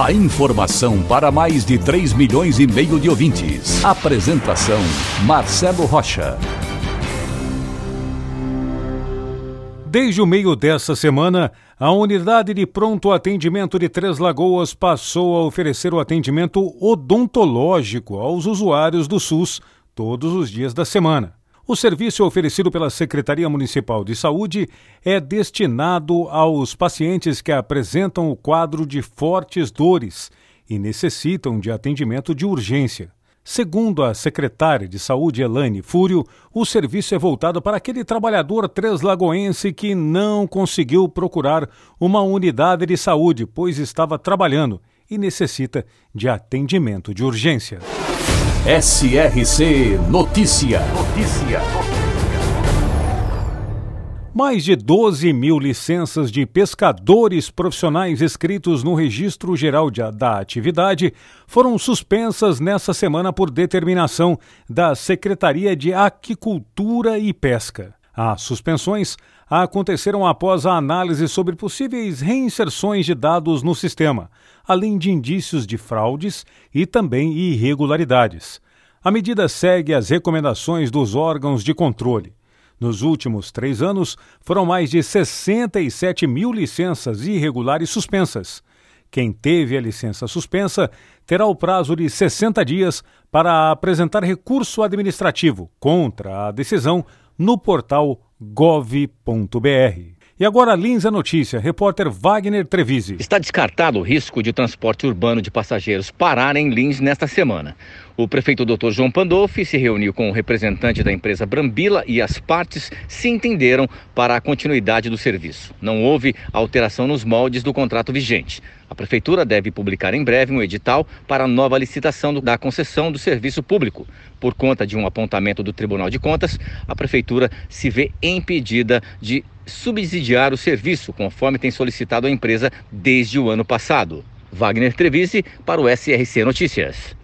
A informação para mais de 3 milhões e meio de ouvintes. Apresentação Marcelo Rocha. Desde o meio dessa semana, a unidade de pronto atendimento de Três Lagoas passou a oferecer o atendimento odontológico aos usuários do SUS todos os dias da semana. O serviço oferecido pela Secretaria Municipal de Saúde é destinado aos pacientes que apresentam o quadro de fortes dores e necessitam de atendimento de urgência. Segundo a secretária de Saúde Elaine Fúrio, o serviço é voltado para aquele trabalhador treslagoense que não conseguiu procurar uma unidade de saúde, pois estava trabalhando e necessita de atendimento de urgência. SRC Notícia. Notícia. Mais de 12 mil licenças de pescadores profissionais inscritos no Registro Geral de, da Atividade foram suspensas nessa semana por determinação da Secretaria de Aquicultura e Pesca. As suspensões aconteceram após a análise sobre possíveis reinserções de dados no sistema, além de indícios de fraudes e também irregularidades. A medida segue as recomendações dos órgãos de controle. Nos últimos três anos, foram mais de 67 mil licenças irregulares suspensas. Quem teve a licença suspensa terá o prazo de 60 dias para apresentar recurso administrativo contra a decisão no portal gov.br. E agora Lins a notícia, repórter Wagner Trevisi. Está descartado o risco de transporte urbano de passageiros parar em Lins nesta semana. O prefeito Dr. João Pandolfi se reuniu com o representante da empresa Brambila e as partes se entenderam para a continuidade do serviço. Não houve alteração nos moldes do contrato vigente. A prefeitura deve publicar em breve um edital para a nova licitação da concessão do serviço público. Por conta de um apontamento do Tribunal de Contas, a prefeitura se vê impedida de subsidiar o serviço, conforme tem solicitado a empresa desde o ano passado. Wagner Trevisi para o SRC Notícias.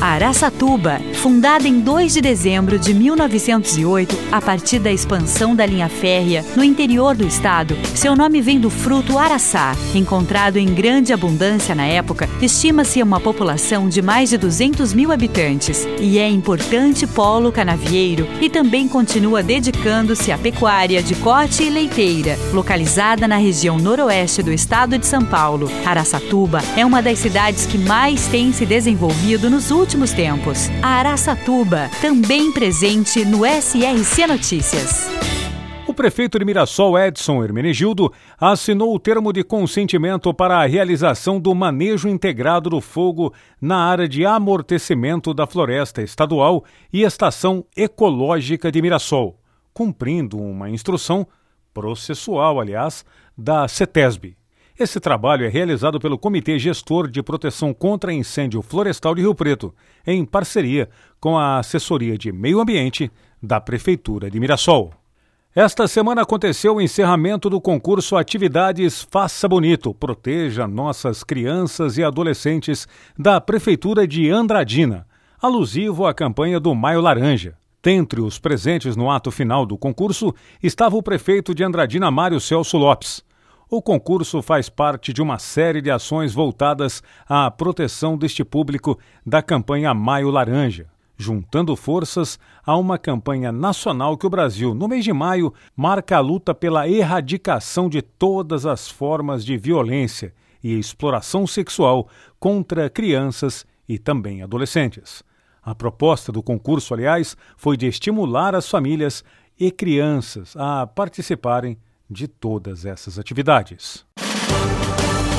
Araçatuba, fundada em 2 de dezembro de 1908, a partir da expansão da linha férrea no interior do estado, seu nome vem do fruto araçá, encontrado em grande abundância na época. Estima-se uma população de mais de 200 mil habitantes e é importante polo canavieiro e também continua dedicando-se à pecuária de corte e leiteira, localizada na região noroeste do estado de São Paulo. Araçatuba é uma das cidades que mais tem se desenvolvido nos últimos últimos tempos. A Araçatuba, também presente no SRC Notícias. O prefeito de Mirassol, Edson Hermenegildo, assinou o termo de consentimento para a realização do manejo integrado do fogo na área de amortecimento da floresta estadual e estação ecológica de Mirassol, cumprindo uma instrução processual, aliás, da CETESB. Esse trabalho é realizado pelo Comitê Gestor de Proteção contra Incêndio Florestal de Rio Preto, em parceria com a Assessoria de Meio Ambiente da Prefeitura de Mirassol. Esta semana aconteceu o encerramento do concurso Atividades Faça Bonito, Proteja Nossas Crianças e Adolescentes da Prefeitura de Andradina, alusivo à campanha do Maio Laranja. Dentre os presentes no ato final do concurso estava o prefeito de Andradina, Mário Celso Lopes. O concurso faz parte de uma série de ações voltadas à proteção deste público da campanha Maio Laranja, juntando forças a uma campanha nacional que o Brasil, no mês de maio, marca a luta pela erradicação de todas as formas de violência e exploração sexual contra crianças e também adolescentes. A proposta do concurso, aliás, foi de estimular as famílias e crianças a participarem de todas essas atividades.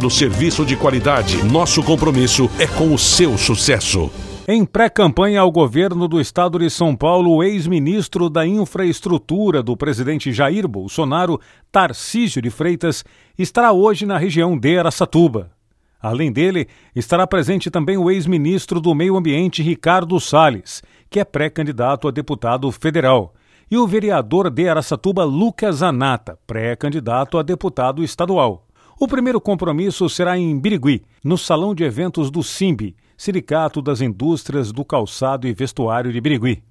oferecendo serviço de qualidade. Nosso compromisso é com o seu sucesso. Em pré-campanha ao governo do estado de São Paulo, o ex-ministro da Infraestrutura do presidente Jair Bolsonaro, Tarcísio de Freitas, estará hoje na região de Araçatuba. Além dele, estará presente também o ex-ministro do Meio Ambiente, Ricardo Salles, que é pré-candidato a deputado federal, e o vereador de Araçatuba, Lucas Anata, pré-candidato a deputado estadual. O primeiro compromisso será em Birigui, no Salão de Eventos do SIMB, Sindicato das Indústrias do Calçado e Vestuário de Birigui.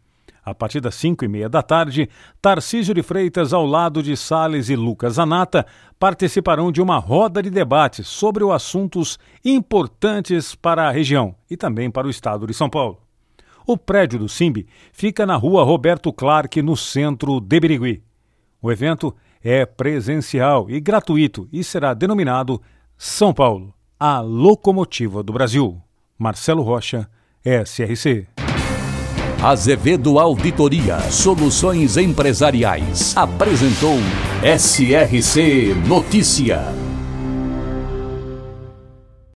A partir das cinco e meia da tarde, Tarcísio de Freitas, ao lado de Sales e Lucas Anata, participarão de uma roda de debate sobre os assuntos importantes para a região e também para o estado de São Paulo. O prédio do SIMB fica na rua Roberto Clark, no centro de Birigui. O evento é presencial e gratuito e será denominado São Paulo, a locomotiva do Brasil. Marcelo Rocha, SRC. Azevedo Auditoria Soluções Empresariais apresentou SRC Notícia.